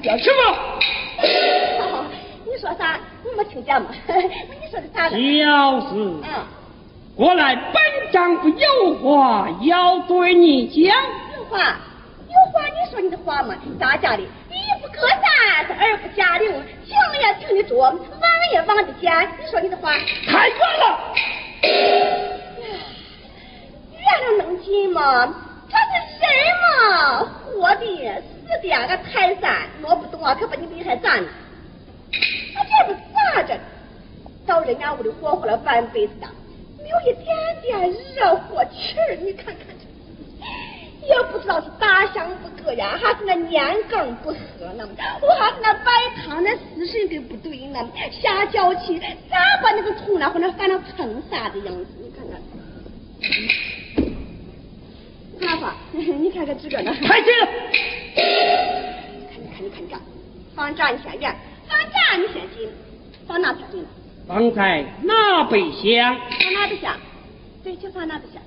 叫你不要什么？你说啥？我没听见嘛？你说的啥？就是。嗯。过来，本丈夫有话要对你讲。有话。有话你说你的话嘛，大家的一不隔三，二不加六，听也听得着，望也望得见。你说你的话太远了。远了能近吗？他是人嘛，活的是的，个泰山挪不动啊，可把你厉害咱。他这不咋着？到人家屋里活活了半辈子的，没有一点点热火气儿，你看看这。也不知道是大香不搁呀，还是那年羹不喝呢？我还是那摆汤那死神给不对呢？下脚气咋把那个冲了或者翻成成啥的样子？你看看，爸爸，你看看这个呢？太近了！看你看你看这，放这你先远，放这你先进，放哪才对呢？放在那背厢？放哪背厢？对，就放哪背厢。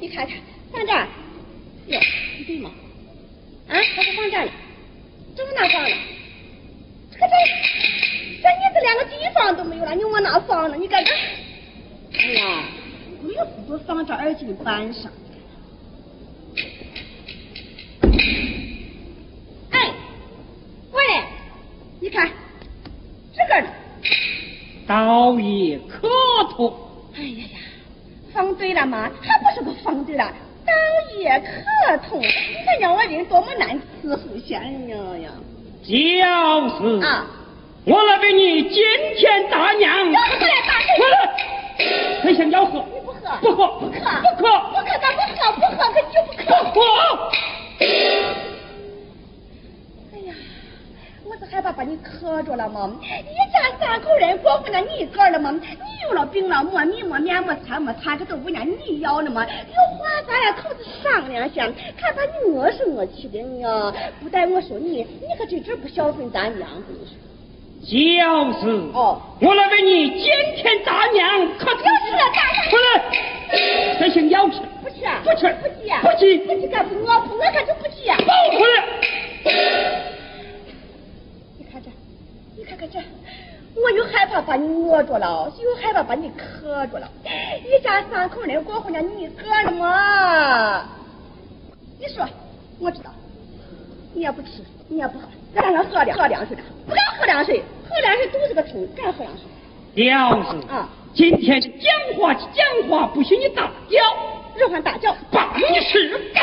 你看看，放这儿，哟，对吗？啊，他说放这儿了，这往哪放呢？可这这你这连个地方都没有了，你往哪放呢？你看这，哎呀，我也不如放这二斤板上。哎，过来，你看这个呢，倒也可痛。哎呀呀！放对了吗？还不是个放对了，倒也可痛。你看让我人多么难伺候些呀！就是啊，我来为你今天大娘。要不来大喝了，他想要喝。你不喝？不喝。不喝。不喝。不喝咱不喝，不喝可就不喝。不喝。我是害怕把你磕着了吗？一家三口人过不了你一个了吗？你有了病了，没米没面没菜没餐，这都不让你要了吗？有话咱俩口子商量下，看把你饿是饿气的呀。不带我说你，你可真真不孝顺咱娘，真是。就是哦，我来为你今天大娘可要吃了大娘。不来，这行要吃。不吃。不吃。不急。不急。不急干不饿不饿可就不急。不回看看看这，我又害怕把你饿着了，又害怕把你渴着了。一家三口人过活呢，你一个了吗？你说，我知道，你也不吃，你也不喝，让他喝凉喝凉水的，不敢喝凉水，喝凉水肚子个疼，敢喝凉水。吊子啊，今天讲话讲话不许你大叫，如何大叫？把你吃干。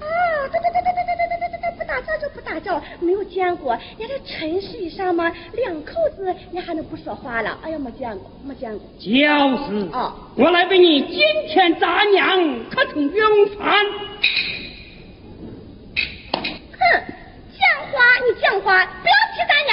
啊对对对对对对对对对，不大叫就不大叫，没有见过。你这尘世上嘛，两口子你还能不说话了？哎呀，没见过，没见过。就是啊，我来为你今天咱娘可曾用饭？哼，讲话你讲话，不要提咱娘。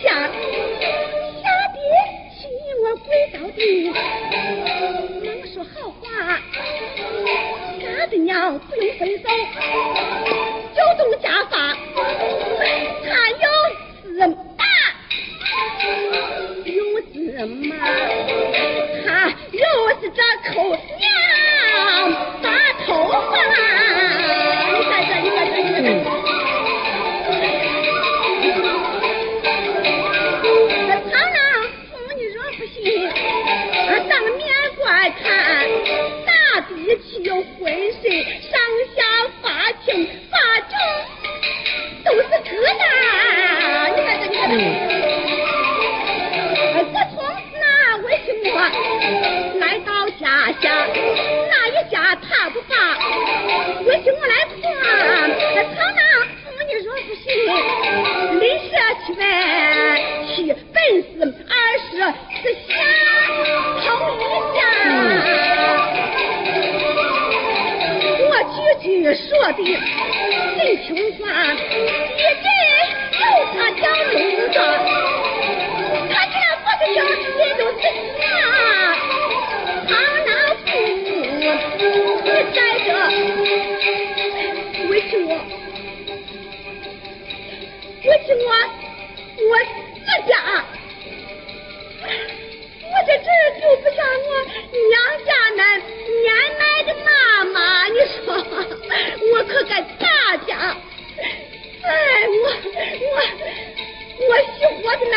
下下地去我鬼到地能说好话俺的娘不用分手就动家法我的真穷酸一针又他小柳子上他这不是娇也就是贱他那父母实在这委屈我委屈我我自家我在这儿就不像我娘家那年迈的妈妈你说。这个大家哎我，我我喜活的呢。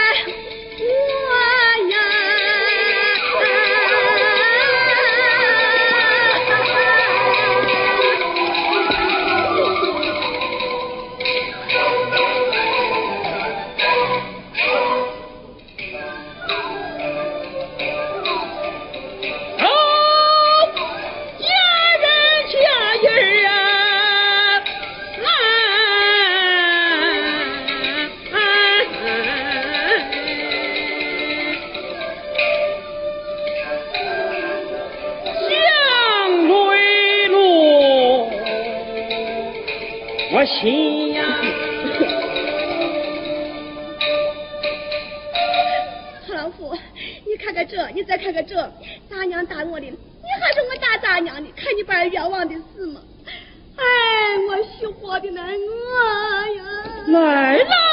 心呀，贺 老五，你看看这，你再看看这，大娘打我的，你还是我打大娘的，看你把人冤枉的死吗？哎，我喜活的难过呀，来了。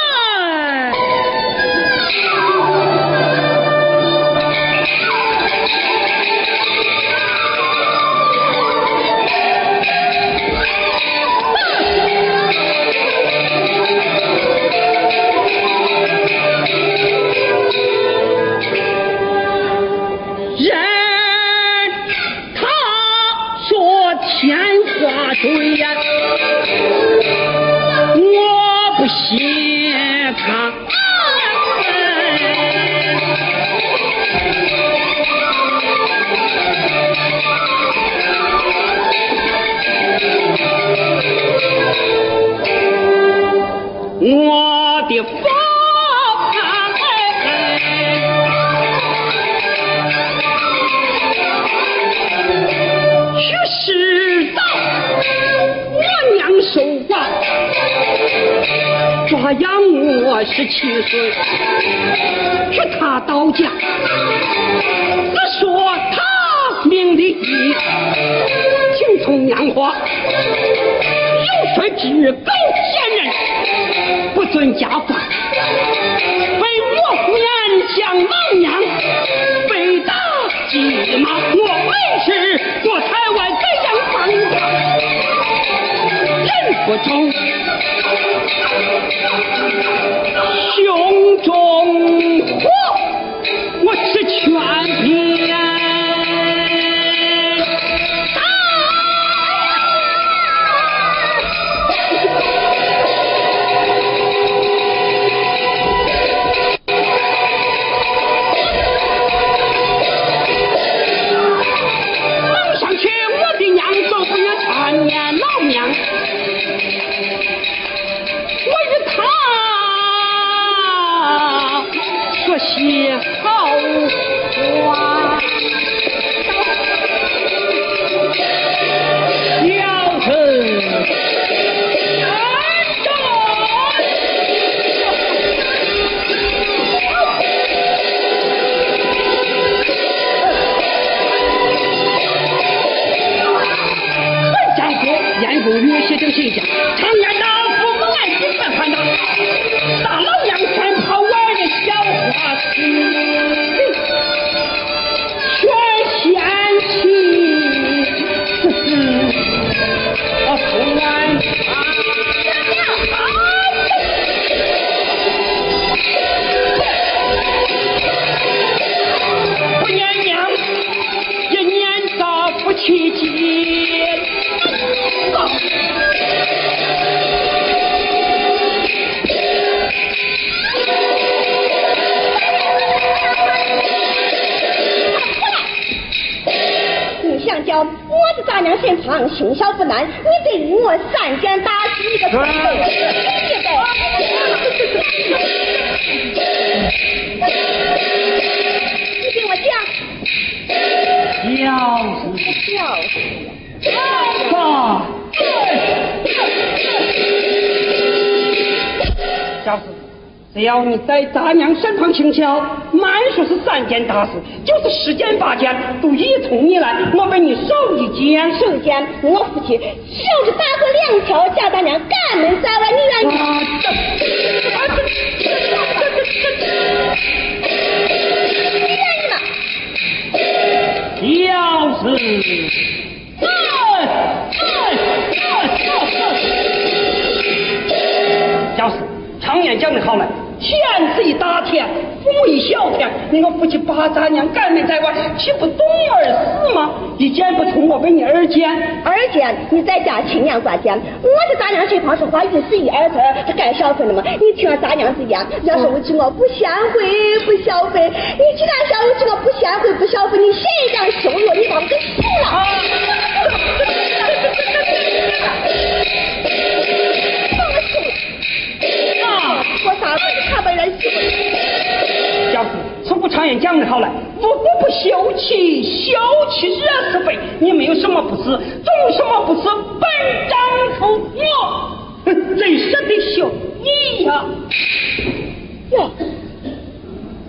的风啊！哎哎世道，我娘守寡，抓羊我十七岁，去他刀家，只说他命里急，听从娘话，有谁知更。贱人，不尊家法，被我府院将王娘被打急马，我为是做台湾这样放人不忠。胸中当年老娘。我与他说起轻小不难，你对我三拳打死一个蠢笨你给我讲。要死。要死。爸。只要你在大娘身旁轻巧，满说是三件大事，就是十件八件，都依从你来。我为你手一件，手一件，我夫妻就是打过两条，叫大娘赶门在外，你愿意？你愿意吗？要是，要是，常言讲的好嘞。天子一大天，父母一小天，你我夫妻把咱娘赶没在外，岂不懂而死吗？一见不从，我为你二见。二见，你在家亲娘挂见，我在咱娘身旁说话，一是一二字，这该消费了吗？你听咱娘之言，要是我知我不贤惠不孝顺，你既然想我知我不贤惠不孝顺，你写一张羞辱，你把我给死了。我啥子看不人喜欢？小子，从不常言讲的好来，无故不休妻，休妻惹是非。你没有什么不是，总什么不是本丈夫我？真是的秀你呀！哟，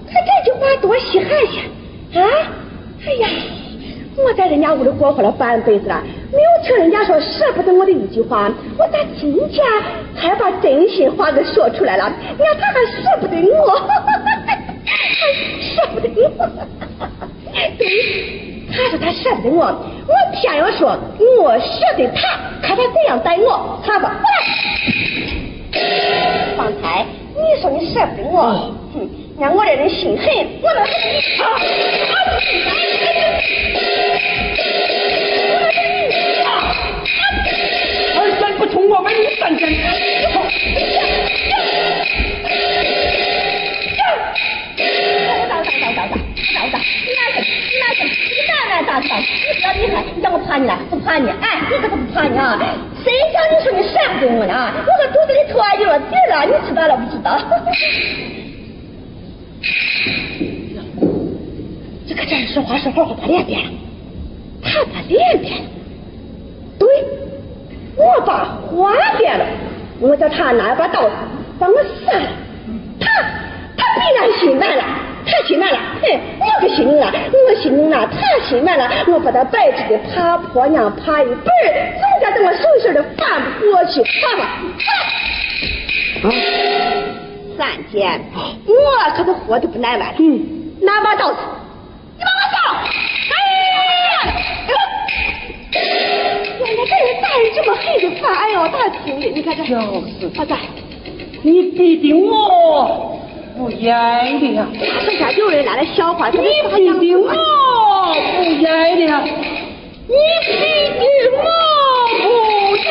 他这句话多稀罕些啊！哎呀，我在人家屋里过活了半辈子了。没有听人家说舍不得我的一句话，我咋今天还把真心话给说出来了？你看他还舍不得我，还 舍不得我。对，他说他舍不得我，我偏要说我舍得他，看他怎样待我。他吧，方才你说你舍不得我，哼，让我这人心狠，我能我为你三千，走，打打打打打打打，你哪去？你哪去？你哪来打打？你不要厉害，你叫我怕你了？不怕你？可不怕你啊？谁叫你说你舍不得我呢？你知道了不知道？这个人说话说话把脸变了，他把脸变了，对。我把话变了，我叫他拿一把刀把我杀了。他他必然心软了，他心软了，嘿，我可心软了，我心软了，他心软了，我把他白纸的爬婆娘爬一本总觉得我手心的翻不过去，爬吧，爬。啊，三姐，我可是活的不耐烦了，嗯，拿把刀子，你把我走，哎呀，原来这人打人这么黑的饭，哎呦，他听的，你看这，就是，我在。你逼的我不严的呀！这下有人来了，笑话，你逼的我不严的呀！你逼的我不严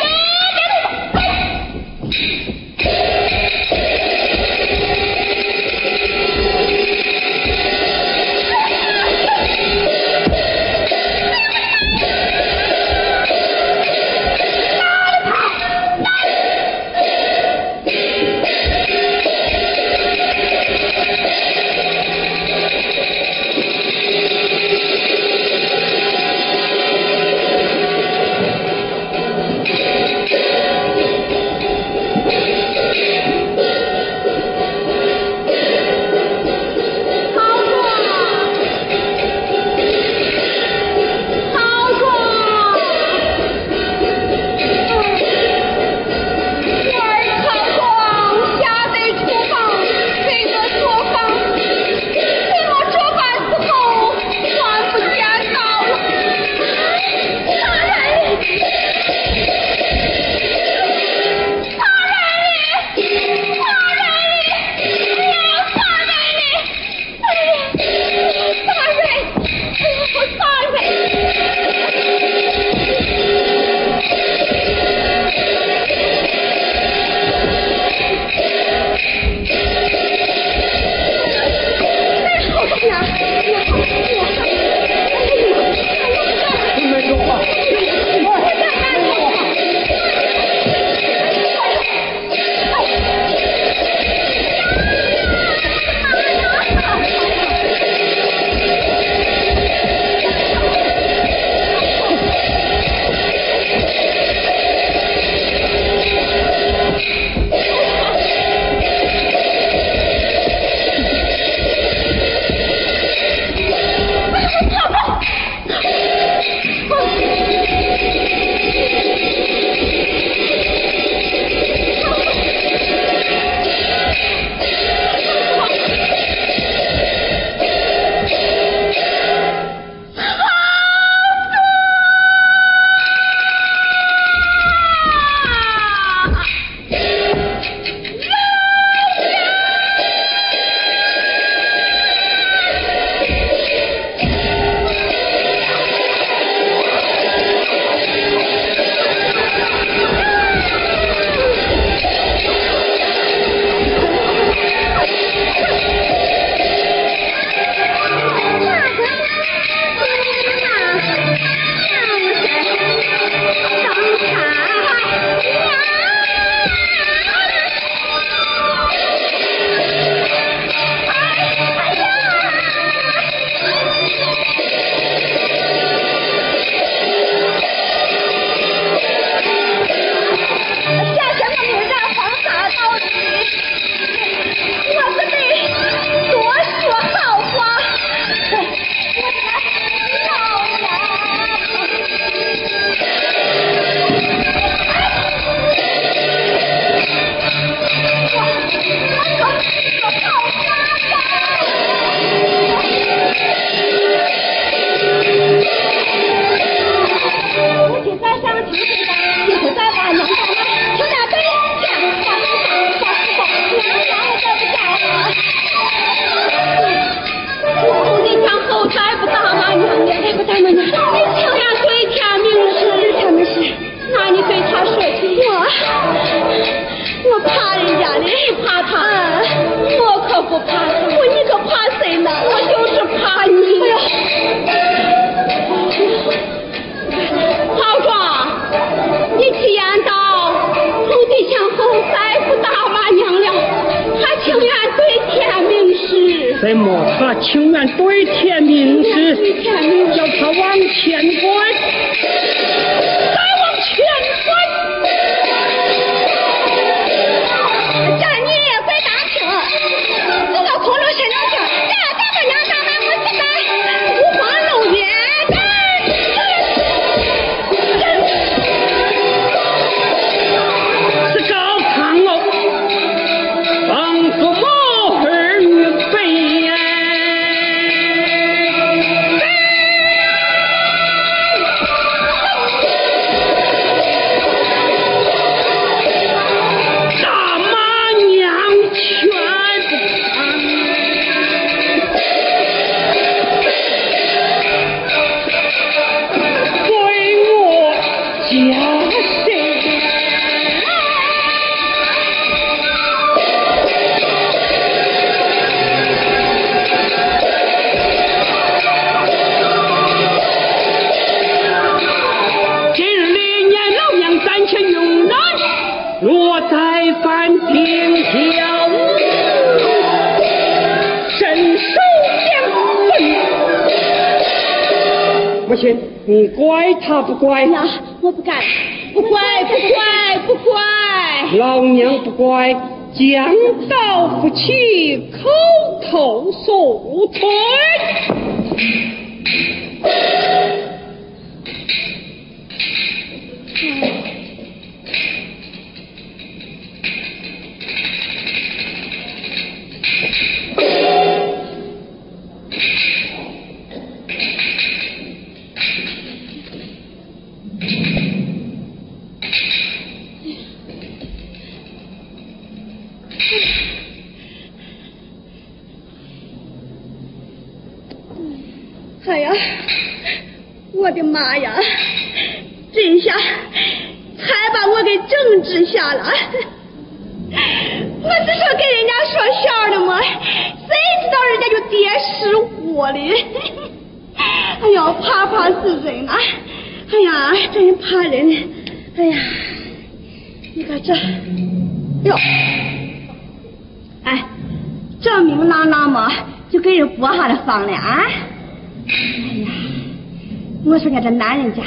男人家，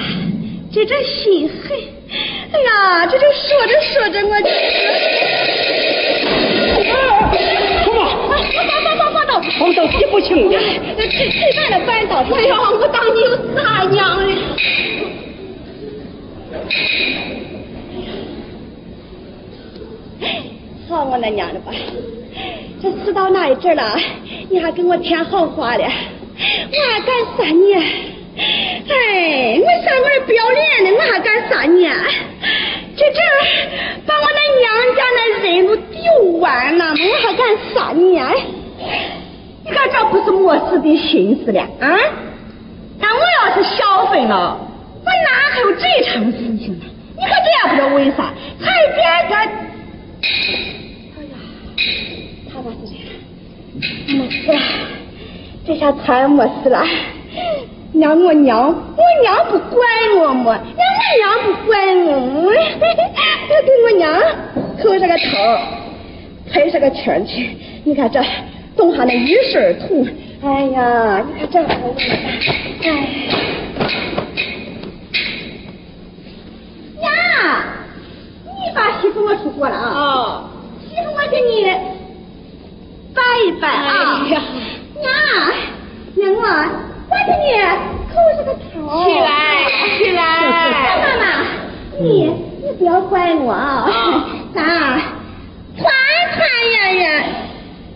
这这心狠，哎呀，这就说着说着，我就，什么？放放放放到，放到记不清的。这这饭的饭到，哎呀，我当你有啥娘的？好我那娘的吧，这死到那一阵了，你还给我添好话了，我还敢杀你？哎，我上我这不要脸的，我还敢杀你？这这把我那娘家那人都丢完了，我还敢杀你？你看这不是没事的心思了啊？那我要是消分了，我哪还有这场事情呢？你可这也不知道为啥，还别个，哎呀，他爸是这样，没事了，这下才没事了。娘，我娘，我娘不管我么？娘，我娘不管我，我 给我娘扣上个头，拍上个圈圈。你看这冻上那一身土，哎呀，你看这哎。娘，你把媳妇我出锅了啊？哦。媳妇我给你拜一拜啊。娘，娘我。我给你扣上个头，起来，起来。妈妈，你你不要怪我啊，咱团团圆圆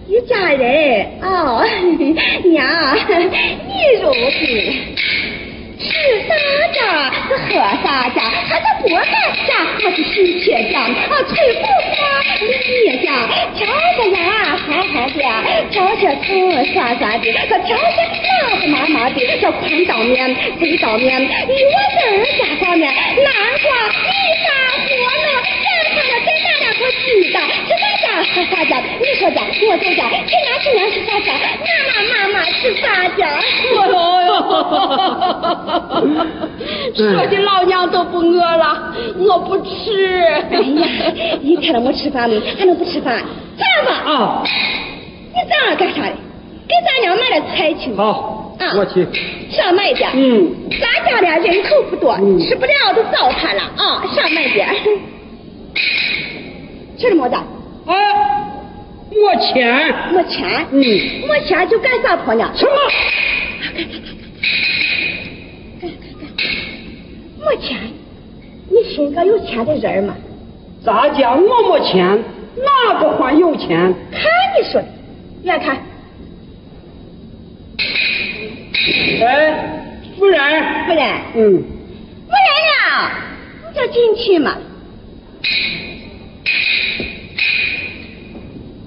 一家人哦，娘，你如今。吃啥家是喝啥家，还是不干家，还是喜鹊家，啊，吹不哎呀，瞧这牙，好好的，瞧这头，闪闪的，瞧这脑子，麻麻的，这宽刀面，宽刀面，你我女儿家上面，南瓜，一大瓜。啥家喝啥家，你说家我就家，今年今年吃啥家，妈妈妈妈是啥家？说的老娘都不饿了，我不吃。哎呀，你看到我吃饭没？还能不吃饭？饭吧。啊。你早上干啥的？给咱娘买了菜去。好。啊。我去。上买点。嗯。咱家的人口不多，吃不了都糟蹋了啊！上买点。吃了么的？哎，没钱。没钱。嗯。没钱就干啥婆娘？什么？没钱，你寻个有钱的人吗？咋讲我没钱？哪个还有钱？看你说的，眼看。哎，夫人。夫人。嗯。夫人呀，你就进去嘛。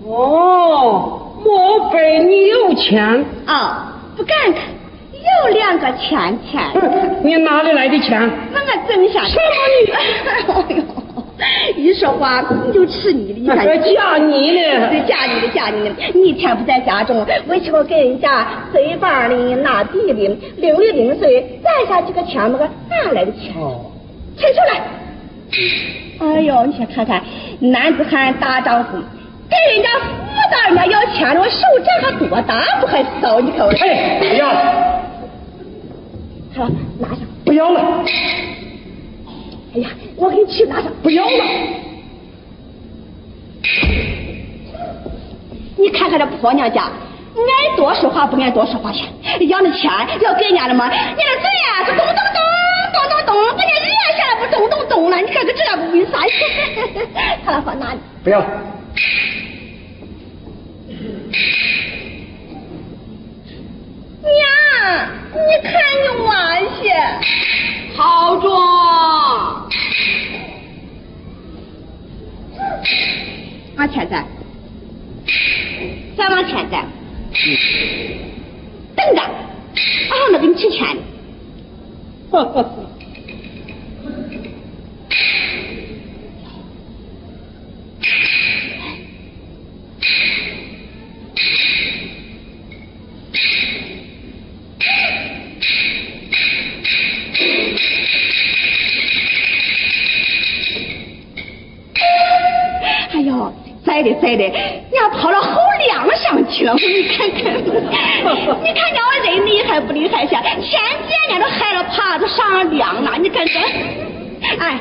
哦，莫非你有钱？啊，不敢看。有两个钱钱，你哪里来的钱？那我挣下。什么？说话，你就吃你的，你看。嫁你呢？对，嫁你的，嫁你的。你一天不在家中，为什么给人家随房的、拿地的，零零零碎，攒下几个钱么个哪来的钱？哦，伸出来。哎呦，你先看看，男子汉大丈夫，给人家富大人家要钱了，我手掌还多大，不还骚？你看我。哎，不要。好了，拿上。不要了。哎呀，我给你去拿上。不要了。你看看这婆娘家，爱多说话不爱多说话去，要那钱要给人家了吗？你那嘴呀是咚咚咚咚咚咚，把你热下来不咚咚咚了？你看看这样不为啥？看了放哪里？不要。娘，你看你娃些，好装。往前站，再往前站，等着，俺还没给你取钱呢。呵呵呵。呦，栽的栽的，娘跑到后梁上去了，你看看，你看娘我人厉害不厉害些？前几年都害了耙子上梁了，你看看。哎，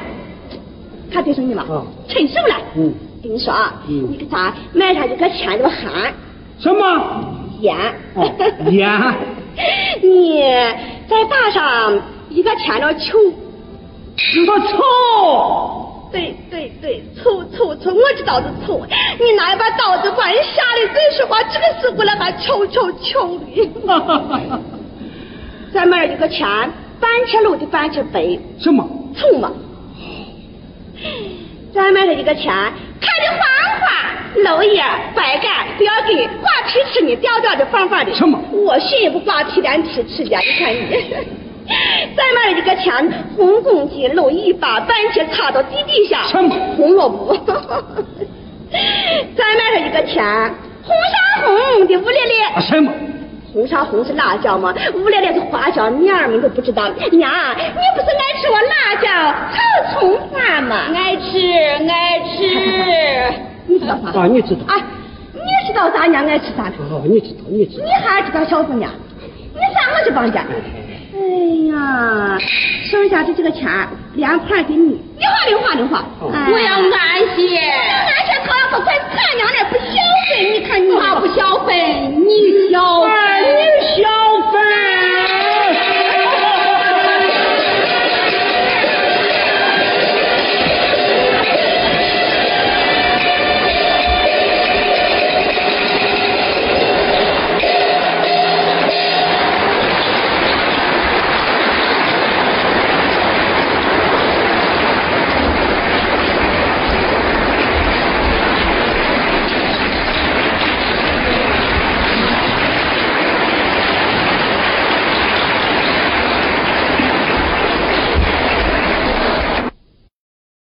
看对声音吗？趁手了。嗯。跟你说啊，你给他买上一个钱的喊。什么？烟。烟。你再打上一个钱的球。一个球。对对对，错错错，我知道是错。你拿一把刀子把人吓得真说话，这个时候了还敲敲敲的。咱买了一个钱，半切漏的半切白。什么？错嘛。咱买了一个钱，开的黄花，漏叶白干，不要给挂皮吃呢，吊吊的放放的。什么？我信也不瓜皮连吃吃的，你看你。再买了一个钱，红公鸡露一把，半截插到地底下。什么？红萝卜。再买了一个钱，红啥红的乌咧咧。什么？红啥红是辣椒吗？乌咧咧是花椒，娘儿们都不知道。娘，你不是爱吃我辣椒炒葱花吗？爱吃，爱吃。你知道啥？啊，你知道。哎，你知道咱？娘爱吃啥？哦，你知道，你知道。你还知道小姑娘？你上我这帮家。哎呀，剩下的这个钱，连盘给你，你花零花零花。我要安心。安心，他可快咱娘俩不消费，你看你妈不消费，你消费，你消。